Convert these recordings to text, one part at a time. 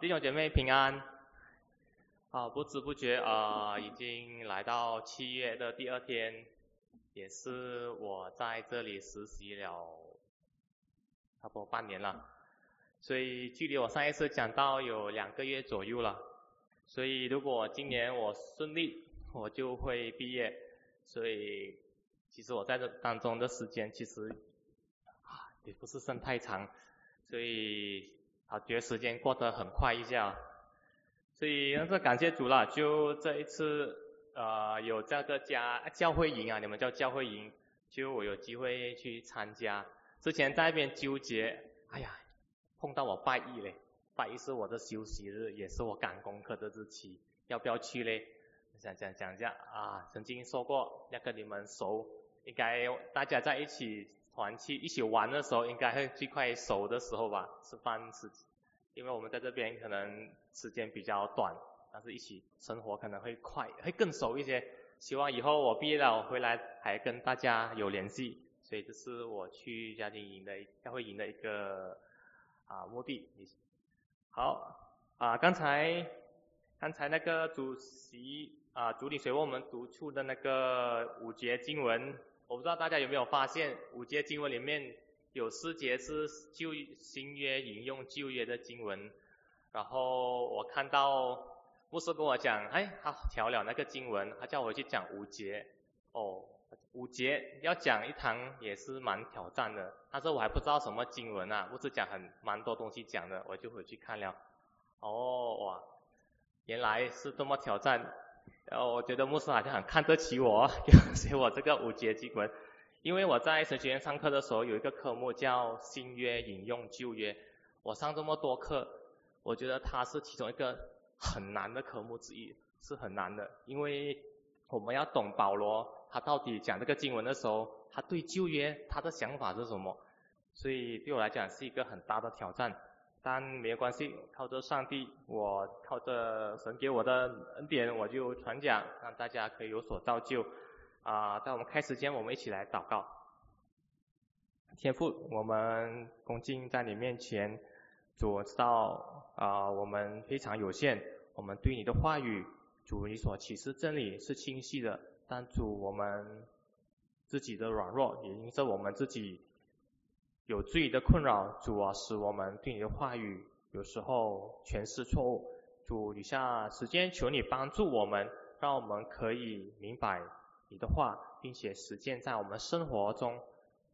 弟兄姐妹平安。啊，不知不觉啊，已经来到七月的第二天，也是我在这里实习了差不多半年了。所以距离我上一次讲到有两个月左右了。所以如果今年我顺利，我就会毕业。所以其实我在这当中的时间其实也不是剩太长，所以啊觉得时间过得很快一下。所以那是感谢主了，就这一次呃有这个家教会营啊，你们叫教会营，就我有机会去参加。之前在那边纠结，哎呀，碰到我拜一嘞，拜一是我的休息日，也是我赶功课的日期，要不要去嘞？讲讲一下啊，曾经说过要跟你们熟，应该大家在一起团去一起玩的时候，应该会最快熟的时候吧，吃饭时。因为我们在这边可能时间比较短，但是一起生活可能会快，会更熟一些。希望以后我毕业了回来还跟大家有联系，所以这是我去家庭营的教会营的一个啊目的。好啊，刚才刚才那个主席啊主理水为我们读出的那个五节经文，我不知道大家有没有发现五节经文里面。有四节是旧新约引用旧约的经文，然后我看到牧师跟我讲，哎，他调了那个经文，他叫我去讲五节，哦，五节要讲一堂也是蛮挑战的，但是我还不知道什么经文啊，牧师讲很蛮多东西讲的，我就回去看了，哦，哇，原来是这么挑战，然后我觉得牧师好像很看得起我，给我这个五节经文。因为我在神学院上课的时候，有一个科目叫新约引用旧约。我上这么多课，我觉得它是其中一个很难的科目之一，是很难的。因为我们要懂保罗他到底讲这个经文的时候，他对旧约他的想法是什么。所以对我来讲是一个很大的挑战。但没有关系，靠着上帝，我靠着神给我的恩典，我就传讲，让大家可以有所造就。啊，在我们开始间，我们一起来祷告。天父，我们恭敬在你面前，主知道啊，我们非常有限，我们对你的话语，主你所启示真理是清晰的，但主我们自己的软弱，也因着我们自己有罪的困扰，主啊，使我们对你的话语有时候诠释错误。主，以下时间求你帮助我们，让我们可以明白。你的话，并且实践在我们生活中。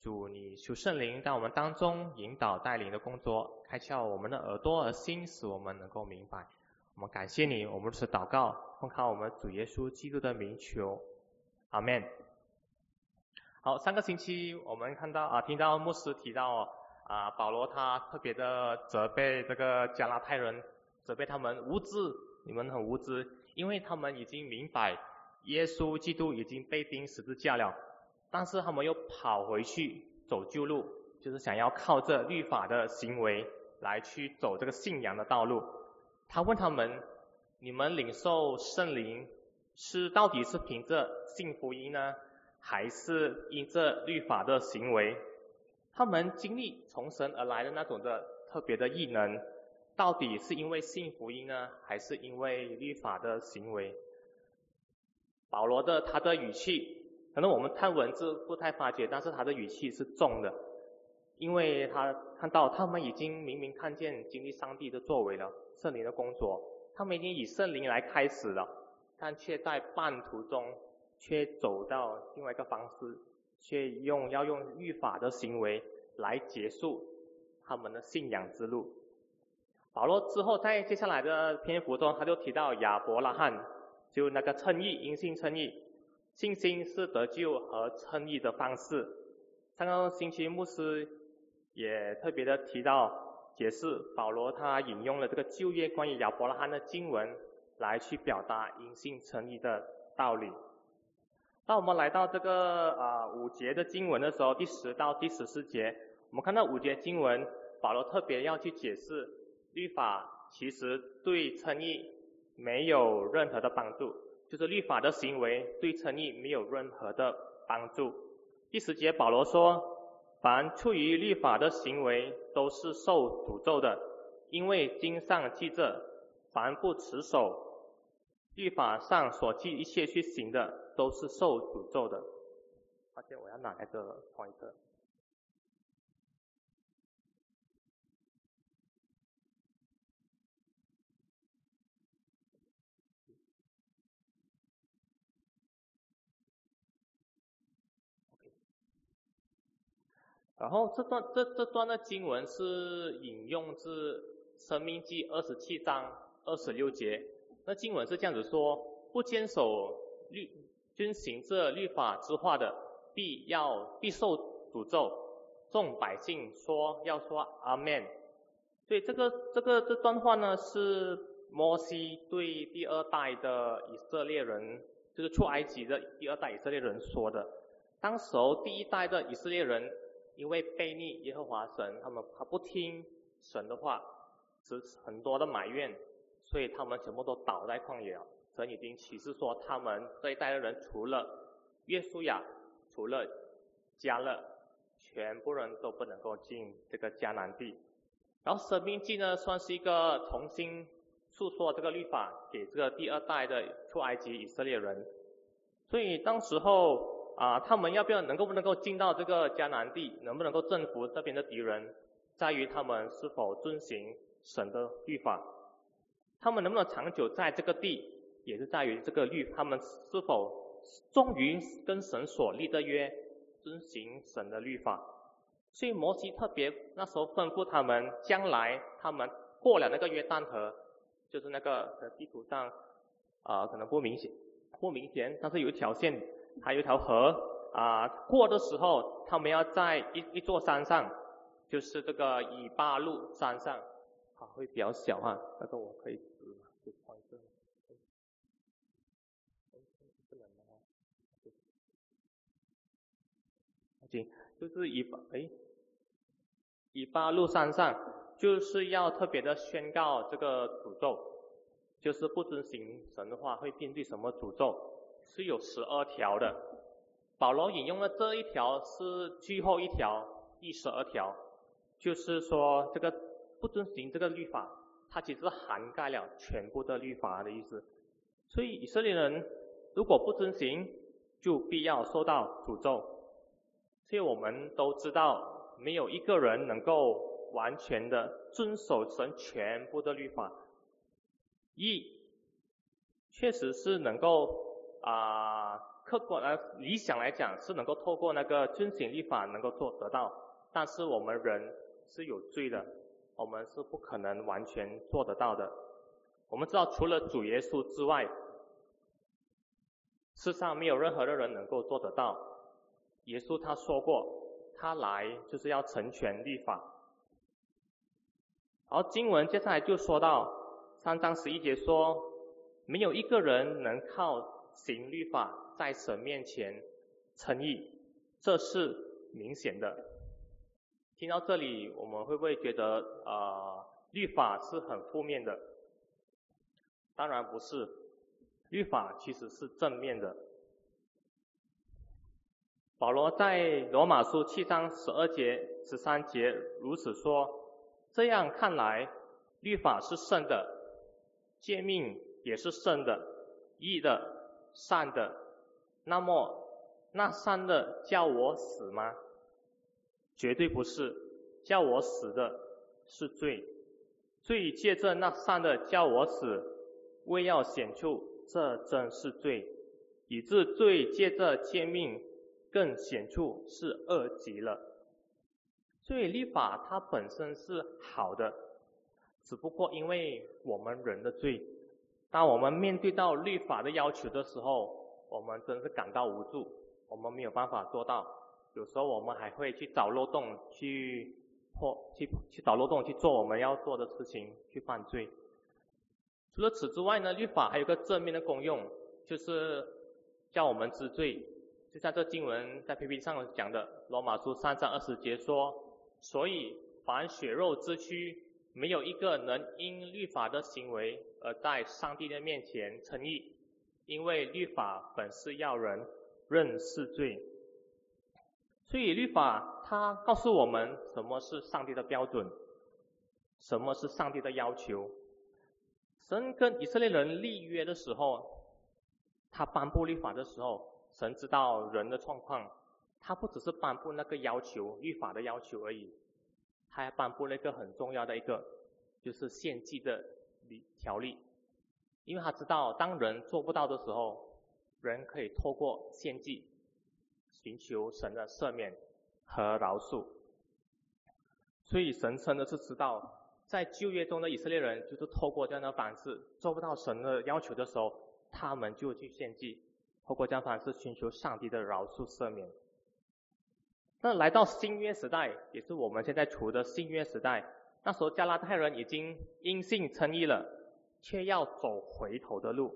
主，你求圣灵在我们当中引导带领的工作，开窍我们的耳朵和心，使我们能够明白。我们感谢你，我们是祷告，奉靠我们主耶稣基督的名求，阿门。好，上个星期我们看到啊，听到牧师提到啊，保罗他特别的责备这个加拉太人，责备他们无知，你们很无知，因为他们已经明白。耶稣基督已经被钉十字架了，但是他们又跑回去走旧路，就是想要靠这律法的行为来去走这个信仰的道路。他问他们：你们领受圣灵是到底是凭着信福音呢，还是因这律法的行为？他们经历从神而来的那种的特别的异能，到底是因为信福音呢，还是因为律法的行为？保罗的他的语气，可能我们看文字不太发觉，但是他的语气是重的，因为他看到他们已经明明看见经历上帝的作为了，圣灵的工作，他们已经以圣灵来开始了，但却在半途中却走到另外一个方式，却用要用律法的行为来结束他们的信仰之路。保罗之后在接下来的篇幅中，他就提到亚伯拉罕。就那个称义，因信称义，信心是得救和称义的方式。上个星期牧师也特别的提到解释，保罗他引用了这个旧约关于亚伯拉罕的经文，来去表达因信称义的道理。当我们来到这个啊五节的经文的时候，第十到第十四节，我们看到五节经文，保罗特别要去解释律法其实对称义。没有任何的帮助，就是律法的行为对称义没有任何的帮助。第十节保罗说：“凡出于律法的行为都是受诅咒的，因为经上记着，凡不持守律法上所记一切去行的，都是受诅咒的。而且我要拿那个换一个。然后这段这这段的经文是引用自《生命记》二十七章二十六节。那经文是这样子说：不坚守律遵行这律法之话的，必要必受诅咒。众百姓说要说阿门。所以这个这个这段话呢，是摩西对第二代的以色列人，就是出埃及的第二代以色列人说的。当时候第一代的以色列人。因为背逆耶和华神，他们他不听神的话，只很多的埋怨，所以他们全部都倒在旷野了。神已经启示说，他们这一代的人除了约书亚，除了加勒，全部人都不能够进这个迦南地。然后生命记呢，算是一个重新诉说这个律法给这个第二代的出埃及以色列人。所以当时候。啊，他们要不要能够不能够进到这个迦南地，能不能够征服这边的敌人，在于他们是否遵行神的律法。他们能不能长久在这个地，也是在于这个律，他们是否忠于跟神所立的约，遵行神的律法。所以摩西特别那时候吩咐他们，将来他们过了那个约旦河，就是那个地图上啊可能不明显，不明显，但是有一条线。还有一条河啊，过的时候，他们要在一一座山上，就是这个以巴路山上，啊，会比较小哈，那个我可以指，就放一个，行，就是以巴哎，以巴路山上，就是要特别的宣告这个诅咒，就是不遵行神的话会面对什么诅咒。是有十二条的，保罗引用的这一条是最后一条，第十二条，就是说这个不遵行这个律法，它其实涵盖了全部的律法的意思。所以以色列人如果不遵行，就必要受到诅咒。所以我们都知道，没有一个人能够完全的遵守神全部的律法。一，确实是能够。啊，客观呃理想来讲是能够透过那个遵行律法能够做得到，但是我们人是有罪的，我们是不可能完全做得到的。我们知道除了主耶稣之外，世上没有任何的人能够做得到。耶稣他说过，他来就是要成全律法。而经文接下来就说到三章十一节说，没有一个人能靠。行律法在神面前称义，这是明显的。听到这里，我们会不会觉得啊，律法是很负面的？当然不是，律法其实是正面的。保罗在罗马书七章十二节、十三节如此说：这样看来，律法是圣的，诫命也是圣的，义的。善的，那么那善的叫我死吗？绝对不是，叫我死的是罪，罪借着那善的叫我死，为要显出这真是罪，以致罪借着诫命更显出是恶极了。所以律法它本身是好的，只不过因为我们人的罪。当我们面对到律法的要求的时候，我们真是感到无助，我们没有办法做到。有时候我们还会去找漏洞，去破，去去找漏洞去做我们要做的事情，去犯罪。除了此之外呢，律法还有个正面的功用，就是叫我们知罪。就像这经文在 PPT 上讲的，罗马书三章二十节说：“所以凡血肉之躯。”没有一个能因律法的行为而在上帝的面前称义，因为律法本是要人认识罪。所以律法它告诉我们什么是上帝的标准。什么是上帝的要求？神跟以色列人立约的时候，他颁布律法的时候，神知道人的状况，他不只是颁布那个要求、律法的要求而已，他还颁布了一个很重要的一个，就是献祭的条例，因为他知道当人做不到的时候，人可以透过献祭，寻求神的赦免和饶恕，所以神真的是知道。在旧约中的以色列人，就是透过这样的方式做不到神的要求的时候，他们就去献祭，透过这样方式寻求上帝的饶恕赦免。那来到新约时代，也是我们现在处的新约时代，那时候加拉太人已经因信称义了，却要走回头的路。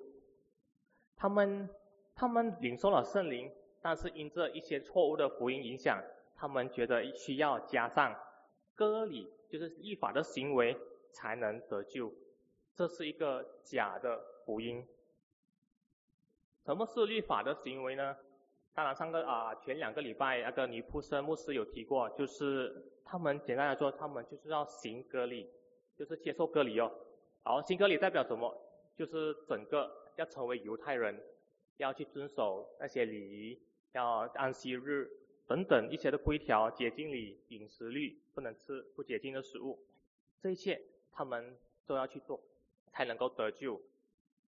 他们他们领受了圣灵，但是因这一些错误的福音影响，他们觉得需要加上割礼。就是立法的行为才能得救，这是一个假的福音。什么是律法的行为呢？当然，上个啊前两个礼拜那个尼普森牧师有提过，就是他们简单来说，他们就是要行割礼，就是接受割礼哦。好，行割礼代表什么？就是整个要成为犹太人，要去遵守那些礼仪，要安息日。等等一些的规条、洁净礼、饮食律，不能吃不洁净的食物，这一切他们都要去做，才能够得救。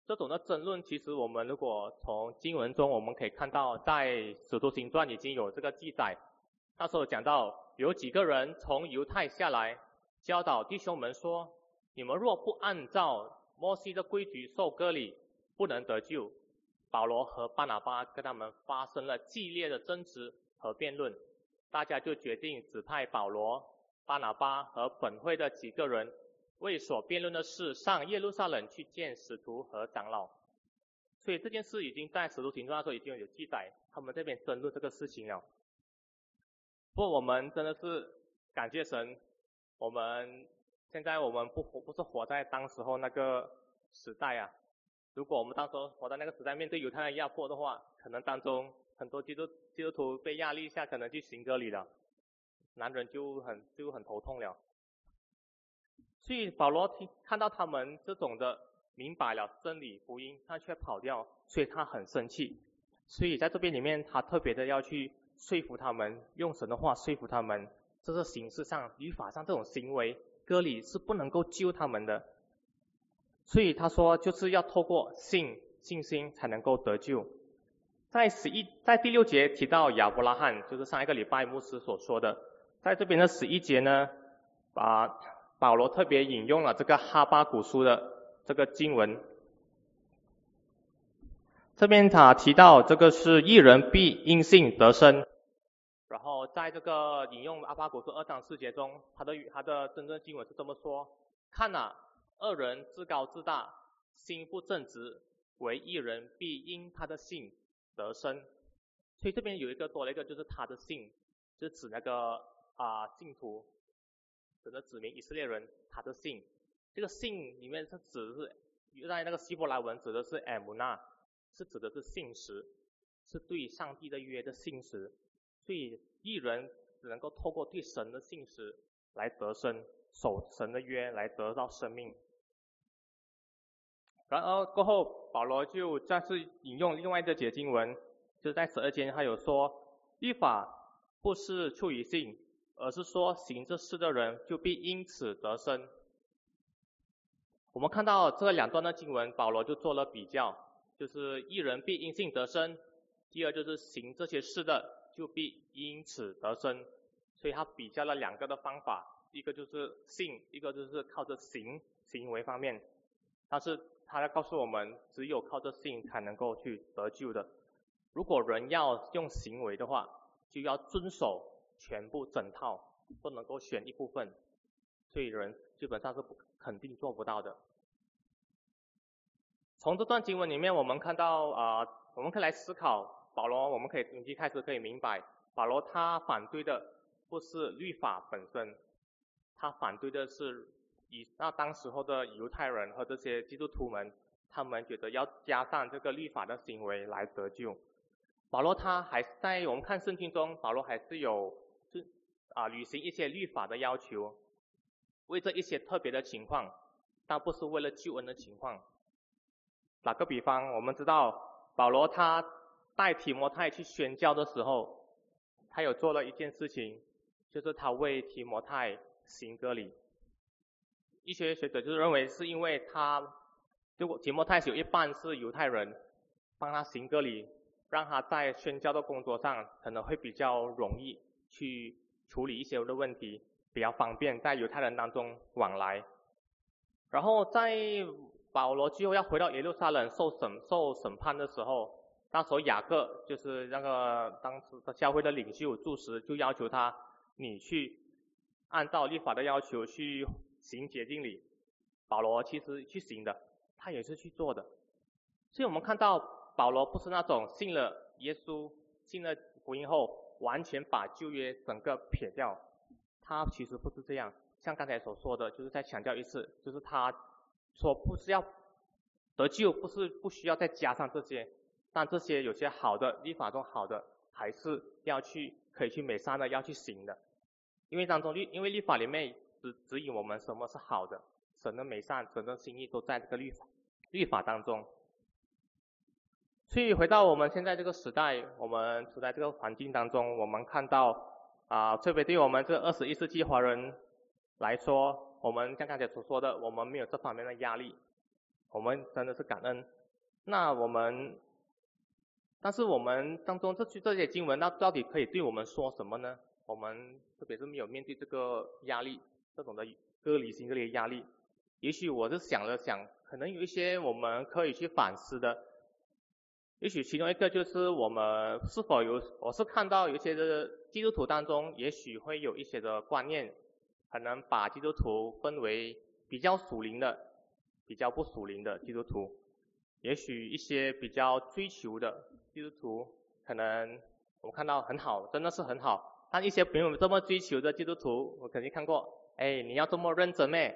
这种的争论，其实我们如果从经文中我们可以看到，在《使徒行传》已经有这个记载。那时候讲到有几个人从犹太下来，教导弟兄们说：“你们若不按照摩西的规矩受割礼，不能得救。”保罗和巴拿巴跟他们发生了激烈的争执。和辩论，大家就决定指派保罗、巴拿巴和本会的几个人，为所辩论的事上耶路撒冷去见使徒和长老。所以这件事已经在使徒行传的时候已经有记载，他们这边争论这个事情了。不过我们真的是感谢神，我们现在我们不活不是活在当时候那个时代啊。如果我们当时活在那个时代，面对犹太人压迫的话，可能当中。很多基督基督徒被压力下，可能去行割礼了，男人就很就很头痛了。所以保罗听看到他们这种的明白了真理福音，他却跑掉，所以他很生气。所以在这边里面，他特别的要去说服他们，用神的话说服他们，这是形式上、语法上这种行为割礼是不能够救他们的。所以他说，就是要透过信信心才能够得救。在十一，在第六节提到亚伯拉罕，就是上一个礼拜牧师所说的，在这边的十一节呢，把保罗特别引用了这个哈巴古书的这个经文。这边他提到这个是一人必因信得生，然后在这个引用阿巴古书二章四节中，他的他的真正经文是这么说：看呐，二人自高自大，心不正直，为一人必因他的信。得生，所以这边有一个多了一个，就是他的姓，是指那个啊信徒，指的指明以色列人他的姓。这个姓里面是指的是在那个希伯来文指的是 m 纳，是指的是信实，是对上帝的约的信实。所以一人只能够透过对神的信实来得生，守神的约来得到生命。然而过后，保罗就再次引用另外一个解经文，就是在十二节，他有说，律法不是出于信，而是说行这事的人就必因此得生。我们看到这两段的经文，保罗就做了比较，就是一人必因信得生，第二就是行这些事的就必因此得生。所以他比较了两个的方法，一个就是信，一个就是靠着行行为方面，但是。他在告诉我们，只有靠着信才能够去得救的。如果人要用行为的话，就要遵守全部整套，不能够选一部分，所以人基本上是不肯定做不到的。从这段经文里面，我们看到啊，我们可以来思考保罗，我们可以从一开始可以明白，保罗他反对的不是律法本身，他反对的是。以那当时候的犹太人和这些基督徒们，他们觉得要加上这个律法的行为来得救。保罗他还在我们看圣经中，保罗还是有是啊履行一些律法的要求。为这一些特别的情况，但不是为了救恩的情况。打个比方，我们知道保罗他带提摩太去宣教的时候，他有做了一件事情，就是他为提摩太行割礼。一些学者就是认为是因为他，如果提摩太有一半是犹太人，帮他行个礼，让他在宣教的工作上可能会比较容易去处理一些的问题，比较方便在犹太人当中往来。然后在保罗最后要回到耶路撒冷受审受审判的时候，那时候雅各就是那个当时的教会的领袖柱石，就要求他，你去按照律法的要求去行洁净礼。保罗其实去行的，他也是去做的。所以我们看到保罗不是那种信了耶稣、信了福音后完全把旧约整个撇掉，他其实不是这样。像刚才所说的，就是再强调一次，就是他。说不是要得救，不是不需要再加上这些，但这些有些好的立法中好的，还是要去可以去美善的，要去行的。因为当中律，因为律法里面指指引我们什么是好的，神的美善、神的心意都在这个律法律法当中。所以回到我们现在这个时代，我们处在这个环境当中，我们看到啊，特别对我们这二十一世纪华人来说。我们像刚才所说的，我们没有这方面的压力，我们真的是感恩。那我们，但是我们当中这句这些经文，那到底可以对我们说什么呢？我们特别是没有面对这个压力，这种的割礼性这类压力，也许我是想了想，可能有一些我们可以去反思的。也许其中一个就是我们是否有，我是看到有些的基督徒当中，也许会有一些的观念。可能把基督徒分为比较属灵的、比较不属灵的基督徒。也许一些比较追求的基督徒，可能我看到很好，真的是很好。但一些没有这么追求的基督徒，我肯定看过。哎，你要这么认真咩？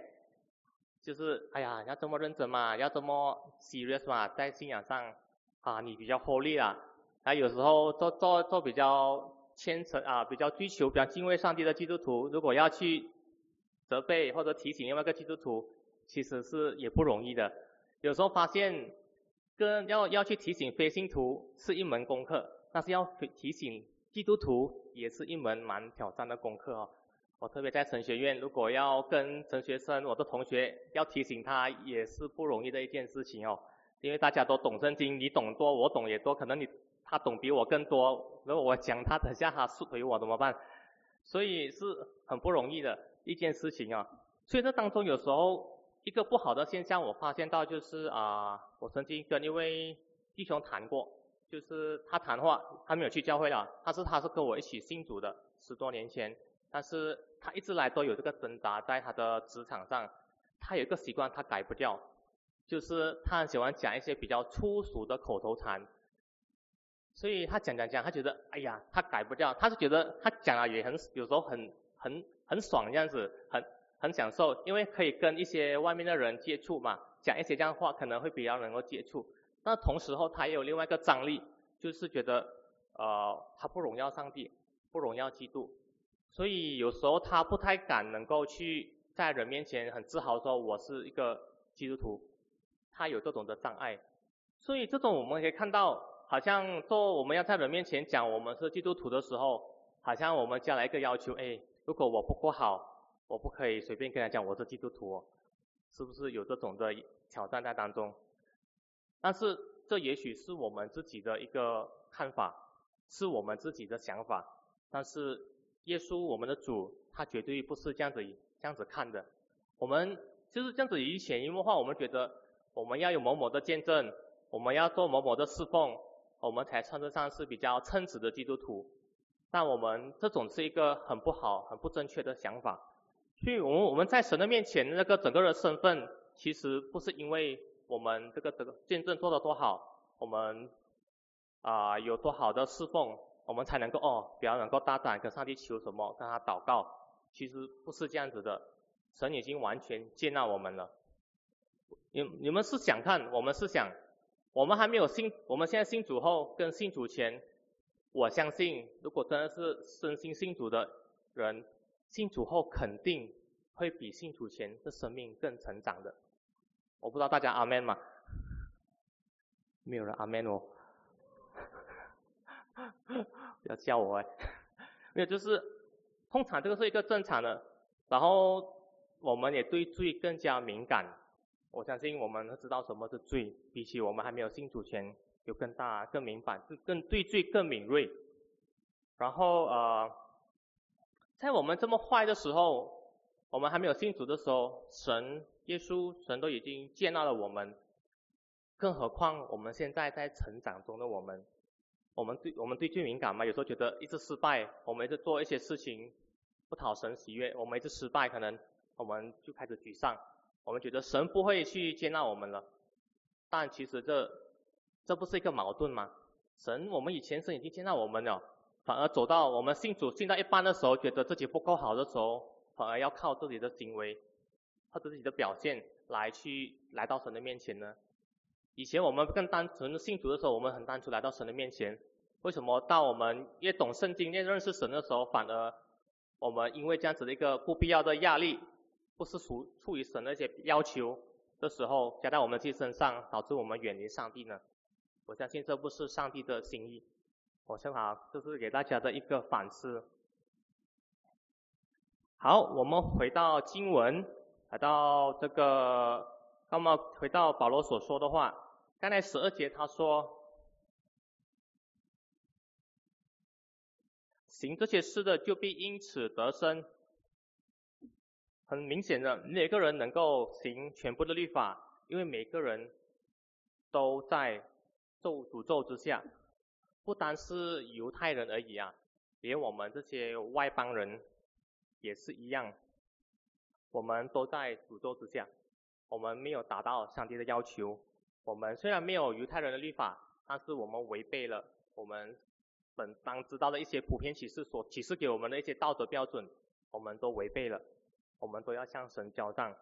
就是哎呀，要这么认真嘛，要这么 serious 嘛，在信仰上啊，你比较 holy 啊。啊，有时候做做做比较虔诚啊，比较追求、比较敬畏上帝的基督徒，如果要去。责备或者提醒另外一个基督徒，其实是也不容易的。有时候发现，跟要要去提醒非信徒是一门功课，但是要提醒基督徒也是一门蛮挑战的功课哦。我特别在神学院，如果要跟神学生、我的同学要提醒他，也是不容易的一件事情哦。因为大家都懂圣经，你懂多，我懂也多，可能你他懂比我更多。如果我讲他，等下他输回我怎么办？所以是很不容易的。一件事情啊，所以这当中有时候一个不好的现象，我发现到就是啊，我曾经跟一位弟兄谈过，就是他谈话，他没有去教会了，他是他是跟我一起信主的，十多年前，但是他一直来都有这个挣扎在他的职场上，他有一个习惯他改不掉，就是他很喜欢讲一些比较粗俗的口头禅，所以他讲讲讲，他觉得哎呀，他改不掉，他是觉得他讲了也很有时候很很。很爽这样子，很很享受，因为可以跟一些外面的人接触嘛，讲一些这样话可能会比较能够接触。那同时候他也有另外一个张力，就是觉得呃他不荣耀上帝，不荣耀基督，所以有时候他不太敢能够去在人面前很自豪说我是一个基督徒，他有这种的障碍。所以这种我们可以看到，好像做我们要在人面前讲我们是基督徒的时候，好像我们加了一个要求，哎。如果我不够好，我不可以随便跟他讲我是基督徒，是不是有这种的挑战在当中？但是这也许是我们自己的一个看法，是我们自己的想法。但是耶稣我们的主，他绝对不是这样子这样子看的。我们就是这样子以潜移默化，我们觉得我们要有某某的见证，我们要做某某的侍奉，我们才称得上是比较称职的基督徒。但我们这种是一个很不好、很不正确的想法，所以我们我们在神的面前那个整个的身份，其实不是因为我们这个这个见证做的多好，我们啊有多好的侍奉，我们才能够哦比较能够大胆跟上帝求什么，跟他祷告，其实不是这样子的，神已经完全接纳我们了。你你们是想看，我们是想，我们还没有信，我们现在信主后跟信主前。我相信，如果真的是身心信主的人，信主后肯定会比信主前的生命更成长的。我不知道大家阿门吗？没有人阿门哦。不要叫我哎。没有，就是通常这个是一个正常的，然后我们也对罪更加敏感。我相信我们知道什么是罪，比起我们还没有信主前，有更大、更明白、更更对罪更敏锐。然后呃，在我们这么坏的时候，我们还没有信主的时候，神、耶稣、神都已经接纳了我们，更何况我们现在在成长中的我们。我们对我们对最敏感嘛，有时候觉得一直失败，我们一直做一些事情不讨神喜悦，我们一直失败，可能我们就开始沮丧，我们觉得神不会去接纳我们了。但其实这这不是一个矛盾吗？神，我们以前神已经接纳我们了，反而走到我们信主信到一半的时候，觉得自己不够好的时候，反而要靠自己的行为或者自己的表现来去来到神的面前呢？以前我们更单纯信徒的时候，我们很单纯来到神的面前。为什么到我们越懂圣经、越认识神的时候，反而我们因为这样子的一个不必要的压力，不是处处于神的一些要求的时候，加在我们自己身上，导致我们远离上帝呢？我相信这不是上帝的心意。我正好就是给大家的一个反思。好，我们回到经文，来到这个。那么回到保罗所说的话，刚才十二节他说，行这些事的就必因此得生。很明显的，每个人能够行全部的律法，因为每个人都在咒诅咒之下，不单是犹太人而已啊，连我们这些外邦人也是一样，我们都在诅咒之下。我们没有达到上帝的要求。我们虽然没有犹太人的律法，但是我们违背了我们本当知道的一些普遍启示所启示给我们的一些道德标准，我们都违背了。我们都要向神交账，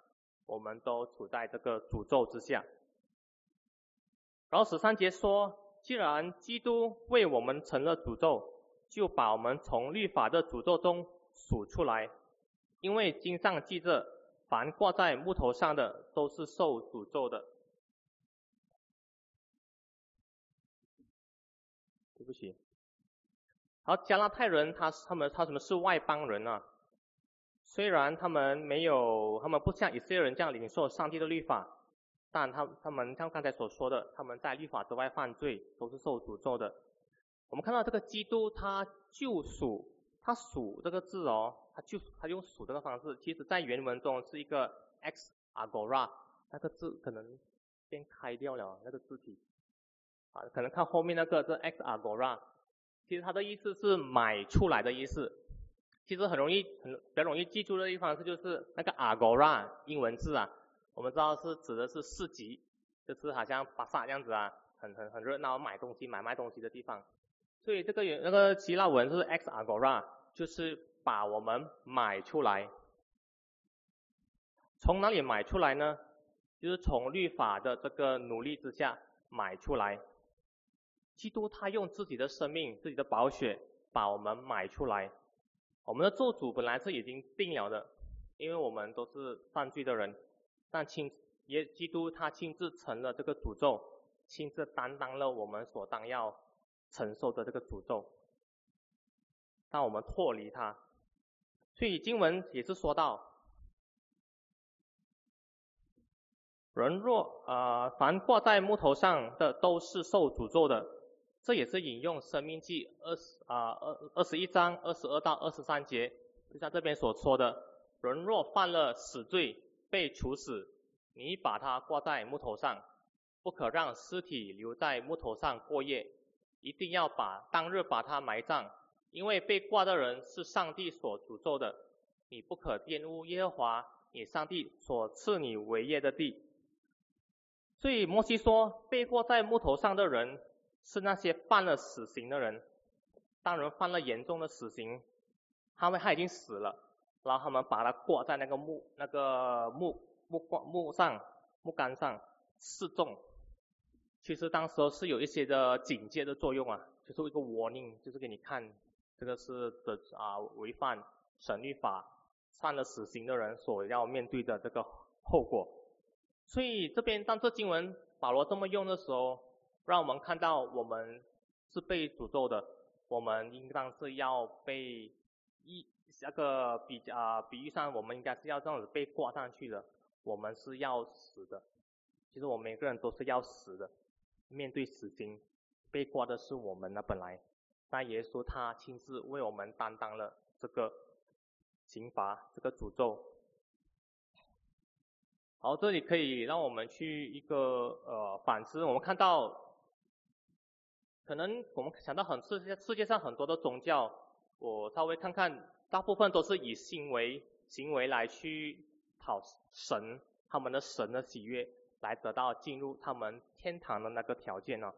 我们都处在这个诅咒之下。然后十三节说，既然基督为我们成了诅咒，就把我们从律法的诅咒中数出来，因为经上记着。凡挂在木头上的都是受诅咒的。对不起。好，加拉太人他他们他什么是外邦人啊？虽然他们没有，他们不像以色列人这样领受上帝的律法，但他他们像刚才所说的，他们在律法之外犯罪，都是受诅咒的。我们看到这个基督他救赎。他赎这个字哦，就他用数这个方式，其实在原文中是一个 x agora，那个字可能变开掉了那个字体，啊，可能看后面那个这 x agora，其实它的意思是买出来的意思，其实很容易很比较容易记住的地方是就是那个 agora 英文字啊，我们知道是指的是市集，就是好像巴萨这样子啊，很很很热闹买东西买卖东西的地方，所以这个原那个希腊文是 x agora。就是把我们买出来，从哪里买出来呢？就是从律法的这个努力之下买出来。基督他用自己的生命、自己的宝血把我们买出来。我们的做主本来是已经定了的，因为我们都是犯罪的人，但亲也基督他亲自成了这个诅咒，亲自担当了我们所当要承受的这个诅咒。让我们脱离他，所以经文也是说到，人若呃凡挂在木头上的都是受诅咒的，这也是引用生命记二十啊二二十一章二十二到二十三节，就像这边所说的，人若犯了死罪被处死，你把它挂在木头上，不可让尸体留在木头上过夜，一定要把当日把它埋葬。因为被挂的人是上帝所诅咒的，你不可玷污耶和华你上帝所赐你为业的地。所以摩西说，被挂在木头上的人是那些犯了死刑的人。当人犯了严重的死刑，他们他已经死了，然后他们把他挂在那个木那个木木挂木上木杆上示众。其实当时是有一些的警戒的作用啊，就是一个 warning，就是给你看。这个是的啊，违反神律法犯了死刑的人所要面对的这个后果。所以这边当这经文保罗这么用的时候，让我们看到我们是被诅咒的，我们应当是要被一那个比啊比喻上，我们应该是要这样子被挂上去的，我们是要死的。其实我们每个人都是要死的，面对死刑，被挂的是我们呢本来，那耶稣他亲自为我们担当了这个刑罚，这个诅咒。好，这里可以让我们去一个呃反思，我们看到，可能我们想到很世界世界上很多的宗教，我稍微看看，大部分都是以行为行为来去讨神他们的神的喜悦。来得到进入他们天堂的那个条件呢？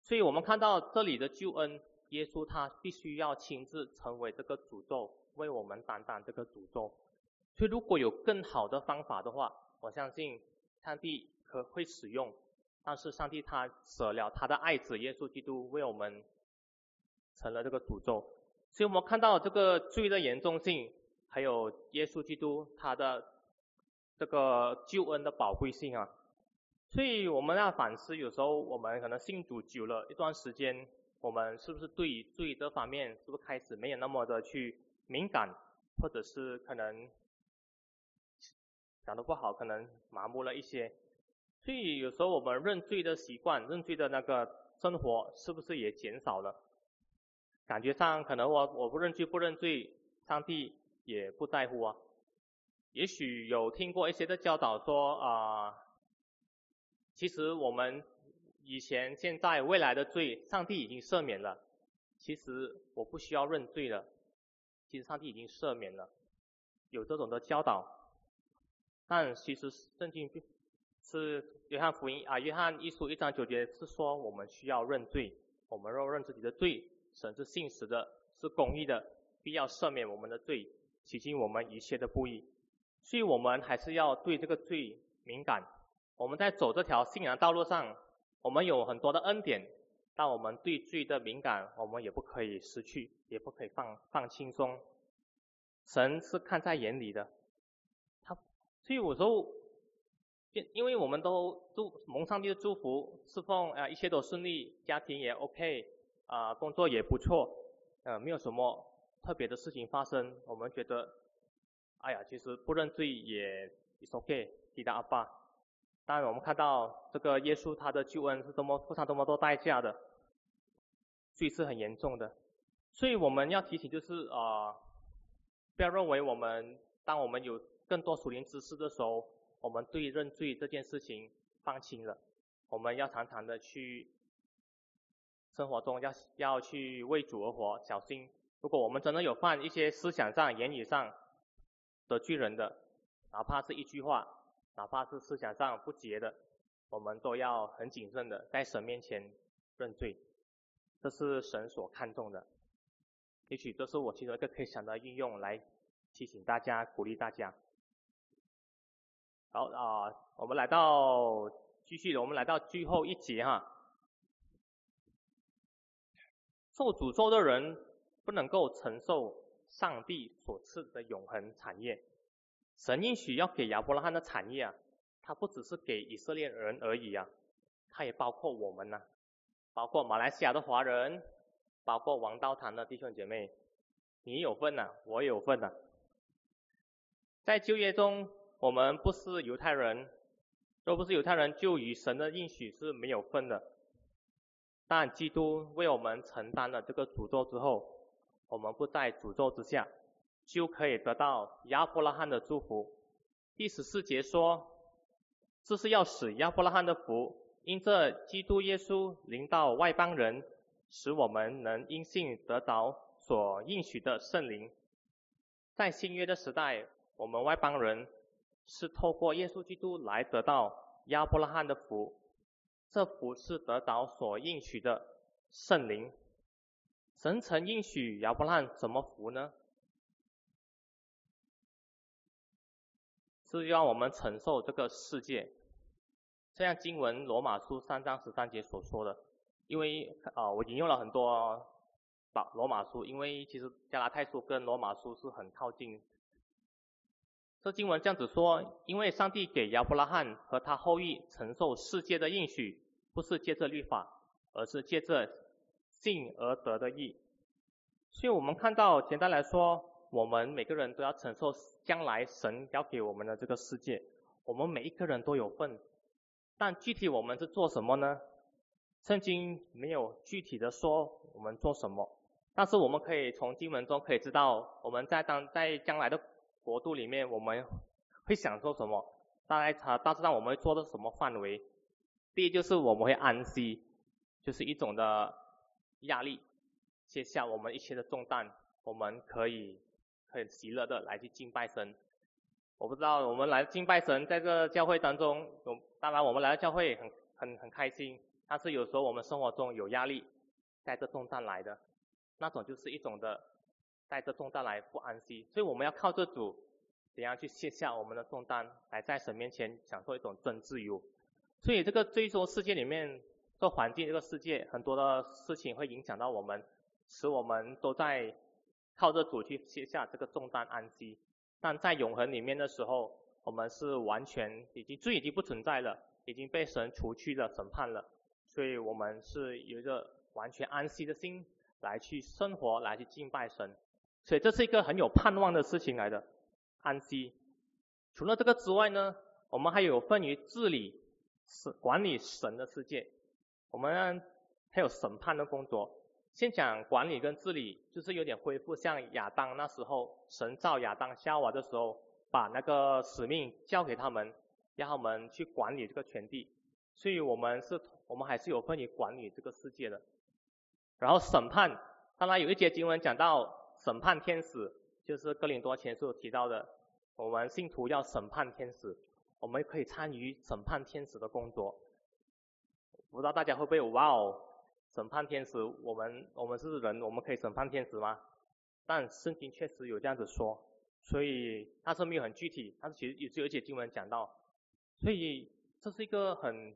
所以我们看到这里的救恩，耶稣他必须要亲自成为这个诅咒，为我们担当这个诅咒。所以如果有更好的方法的话，我相信上帝可会使用。但是上帝他舍了他的爱子耶稣基督为我们成了这个诅咒。所以我们看到这个罪的严重性，还有耶稣基督他的这个救恩的宝贵性啊。所以我们要反思，有时候我们可能信主久了一段时间，我们是不是对于罪这方面是不是开始没有那么的去敏感，或者是可能讲的不好，可能麻木了一些。所以有时候我们认罪的习惯、认罪的那个生活，是不是也减少了？感觉上可能我我不认罪不认罪，上帝也不在乎啊。也许有听过一些的教导说啊。其实我们以前、现在、未来的罪，上帝已经赦免了。其实我不需要认罪了。其实上帝已经赦免了，有这种的教导。但其实圣经是约翰福音啊，约翰一书一章九节是说我们需要认罪。我们若认自己的罪，神是信实的，是公义的，必要赦免我们的罪，洗净我们一切的不义。所以我们还是要对这个罪敏感。我们在走这条信仰道路上，我们有很多的恩典，但我们对罪的敏感，我们也不可以失去，也不可以放放轻松。神是看在眼里的，他所以有时候，因为我们都祝蒙上帝的祝福，侍奉啊一切都顺利，家庭也 OK，啊工作也不错，呃没有什么特别的事情发生，我们觉得，哎呀其实不认罪也 OK，记得阿爸。当然，我们看到这个耶稣他的救恩是多么付上多么多代价的，罪是很严重的，所以我们要提醒就是啊，不要认为我们当我们有更多属灵知识的时候，我们对认罪这件事情放轻了，我们要常常的去生活中要要去为主而活，小心，如果我们真的有犯一些思想上、言语上得罪人的，哪怕是一句话。哪怕是思想上不洁的，我们都要很谨慎的在神面前认罪，这是神所看重的。也许这是我其中一个可以想到运用来提醒大家、鼓励大家。好啊，我们来到继续，我们来到最后一节哈。受诅咒的人不能够承受上帝所赐的永恒产业。神应许要给亚伯拉罕的产业啊，他不只是给以色列人而已啊，他也包括我们呐，包括马来西亚的华人，包括王道堂的弟兄姐妹，你有份呐，我有份呐。在就业中，我们不是犹太人，若不是犹太人，就与神的应许是没有份的。但基督为我们承担了这个诅咒之后，我们不在诅咒之下。就可以得到亚伯拉罕的祝福。第十四节说，这是要使亚伯拉罕的福，因这基督耶稣临到外邦人，使我们能因信得着所应许的圣灵。在新约的时代，我们外邦人是透过耶稣基督来得到亚伯拉罕的福，这福是得着所应许的圣灵。神曾应许亚伯拉罕什么福呢？是让我们承受这个世界，这样经文罗马书三章十三节所说的。因为啊，我引用了很多把罗马书，因为其实加拉太书跟罗马书是很靠近这经文这样子说：因为上帝给亚伯拉罕和他后裔承受世界的应许，不是借着律法，而是借着信而得的义。所以我们看到，简单来说，我们每个人都要承受将来神要给我们的这个世界，我们每一个人都有份。但具体我们是做什么呢？圣经没有具体的说我们做什么，但是我们可以从经文中可以知道，我们在当在将来的国度里面，我们会享受什么？大概他大致上我们会做到什么范围？第一就是我们会安息，就是一种的压力卸下我们一切的重担，我们可以很喜乐的来去敬拜神。我不知道我们来敬拜神，在这教会当中，当然我们来到教会很很很开心，但是有时候我们生活中有压力，带着重担来的，那种就是一种的带着重担来不安息，所以我们要靠这主怎样去卸下我们的重担，来在神面前享受一种真自由。所以这个追求世界里面，这环境这个世界很多的事情会影响到我们，使我们都在靠着主去卸下这个重担安息。但在永恒里面的时候，我们是完全已经罪已经不存在了，已经被神除去了审判了，所以我们是有一个完全安息的心来去生活，来去敬拜神，所以这是一个很有盼望的事情来的，安息。除了这个之外呢，我们还有份于治理、是管理神的世界，我们还有审判的工作。先讲管理跟治理，就是有点恢复像亚当那时候，神造亚当夏娃的时候，把那个使命交给他们，让他们去管理这个全地。所以我们是，我们还是有份于管理这个世界的。然后审判，当然有一节经文讲到审判天使，就是哥林多前书提到的，我们信徒要审判天使，我们可以参与审判天使的工作。不知道大家会不会哇哦？审判天使，我们我们是人，我们可以审判天使吗？但圣经确实有这样子说，所以但是没有很具体，但是其实也是有一些经文讲到，所以这是一个很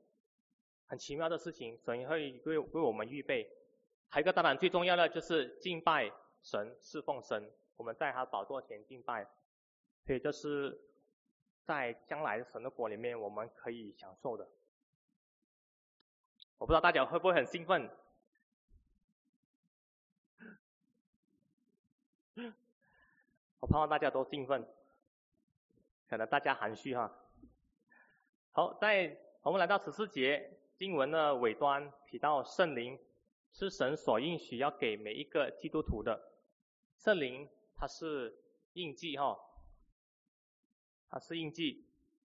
很奇妙的事情，神会为为我们预备。还有一个当然最重要的就是敬拜神、侍奉神，我们在他宝座前敬拜，所以这是在将来神的国里面我们可以享受的。我不知道大家会不会很兴奋。我盼望大家都兴奋，可能大家含蓄哈。好，在我们来到十四节经文的尾端提到圣灵是神所应许要给每一个基督徒的，圣灵它是印记哈，它是印记，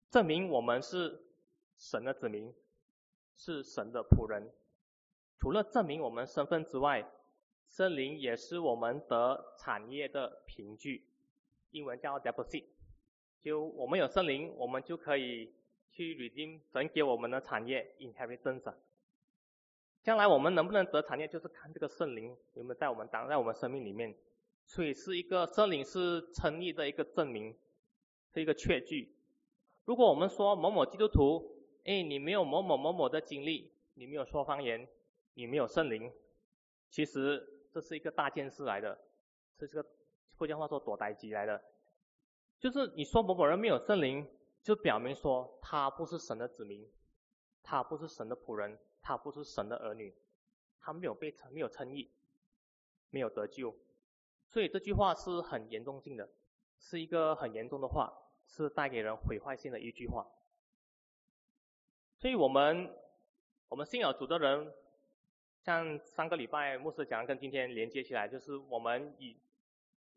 证明我们是神的子民，是神的仆人。除了证明我们身份之外，圣灵也是我们得产业的凭据，英文叫 deposit。就我们有圣灵，我们就可以去 redeem 神给我们的产业 inheritance。将来我们能不能得产业，就是看这个圣灵有没有在我们当在我们生命里面。所以是一个圣灵是称义的一个证明，是一个确据。如果我们说某某基督徒，哎，你没有某某某某的经历，你没有说方言，你没有圣灵，其实。这是一个大件事来的，这是这个福建话说“躲呆机”来的，就是你说某某人没有圣灵，就表明说他不是神的子民，他不是神的仆人，他不是神的儿女，他没有被称没有称义，没有得救，所以这句话是很严重性的，是一个很严重的话，是带给人毁坏性的一句话。所以我们我们信仰主的人。像上个礼拜牧师讲跟今天连接起来，就是我们以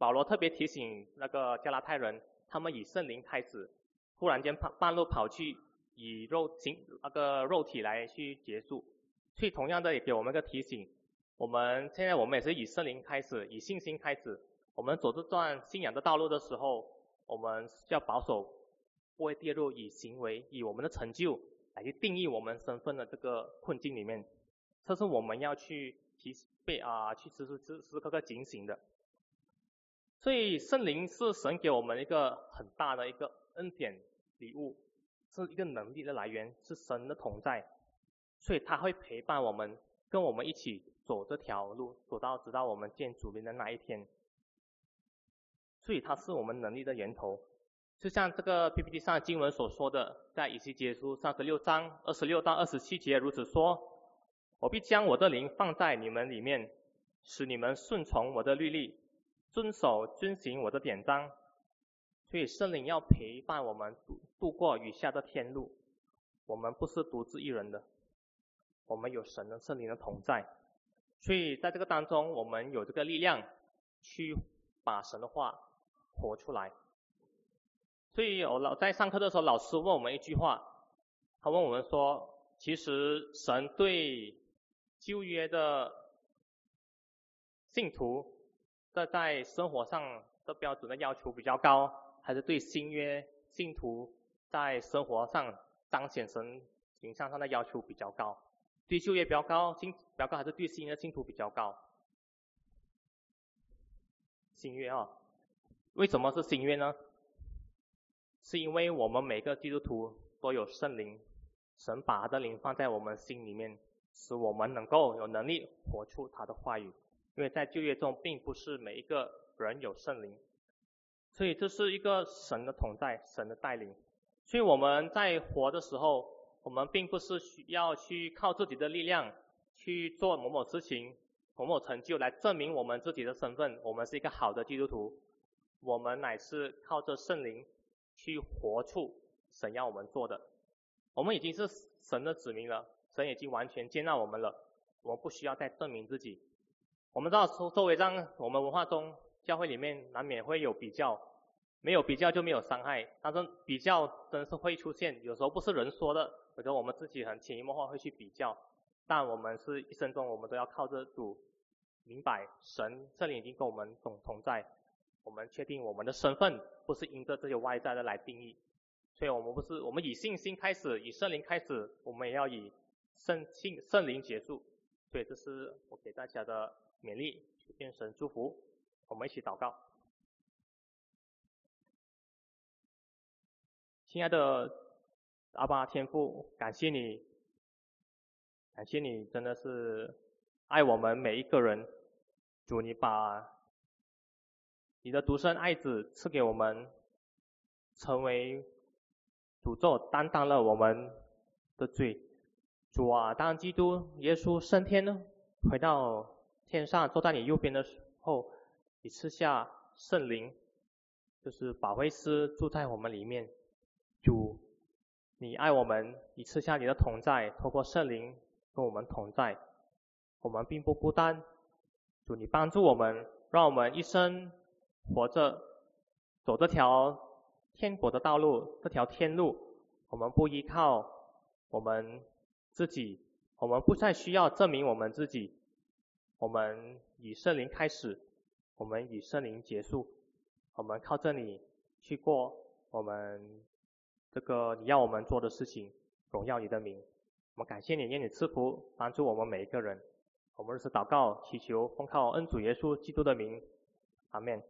保罗特别提醒那个加拉太人，他们以圣灵开始，忽然间跑半路跑去以肉形那个肉体来去结束，所以同样的也给我们一个提醒，我们现在我们也是以圣灵开始，以信心开始，我们走这段信仰的道路的时候，我们要保守，不会跌入以行为以我们的成就来去定义我们身份的这个困境里面。这是我们要去提被啊，去时时时时刻刻警醒的。所以圣灵是神给我们一个很大的一个恩典礼物，是一个能力的来源，是神的同在。所以他会陪伴我们，跟我们一起走这条路，走到直到我们见主名的那一天。所以他是我们能力的源头。就像这个 PPT 上经文所说的，在以西结书三十六章二十六到二十七节如此说：我必将我的灵放在你们里面，使你们顺从我的律例，遵守遵行我的典章。所以圣灵要陪伴我们度度过余下的天路。我们不是独自一人的，我们有神的圣灵的同在。所以在这个当中，我们有这个力量去把神的话活出来。所以，我老在上课的时候，老师问我们一句话，他问我们说：“其实神对旧约的信徒这在生活上的标准的要求比较高，还是对新约信徒在生活上彰显神形象上的要求比较高？对旧约比较高，信比较高，还是对新约信徒比较高？新约啊，为什么是新约呢？”是因为我们每个基督徒都有圣灵，神把他的灵放在我们心里面，使我们能够有能力活出他的话语。因为在旧约中，并不是每一个人有圣灵，所以这是一个神的同在，神的带领。所以我们在活的时候，我们并不是需要去靠自己的力量去做某某事情、某某成就来证明我们自己的身份，我们是一个好的基督徒。我们乃是靠着圣灵。去活出神要我们做的，我们已经是神的子民了，神已经完全接纳我们了，我们不需要再证明自己。我们知道周周围上我们文化中教会里面难免会有比较，没有比较就没有伤害，但是比较真是会出现，有时候不是人说的，有时候我们自己很潜移默化会去比较，但我们是一生中我们都要靠着主，明白神这里已经跟我们同同在。我们确定我们的身份不是因着这些外在的来定义，所以我们不是我们以信心开始，以圣灵开始，我们也要以圣信圣灵结束。所以这是我给大家的勉励，愿神祝福。我们一起祷告，亲爱的阿爸天父，感谢你，感谢你真的是爱我们每一个人，主你把。你的独生爱子赐给我们，成为诅咒，担当了我们的罪。主啊，当基督耶稣升天呢，回到天上坐在你右边的时候，你赐下圣灵，就是保惠师住在我们里面。主，你爱我们，你赐下你的同在，透过圣灵跟我们同在，我们并不孤单。主，你帮助我们，让我们一生。活着，走这条天国的道路，这条天路，我们不依靠我们自己，我们不再需要证明我们自己，我们以圣灵开始，我们以圣灵结束，我们靠这里去过我们这个你要我们做的事情，荣耀你的名，我们感谢你，愿你赐福帮助我们每一个人，我们是祷告祈求，奉靠恩主耶稣基督的名，阿门。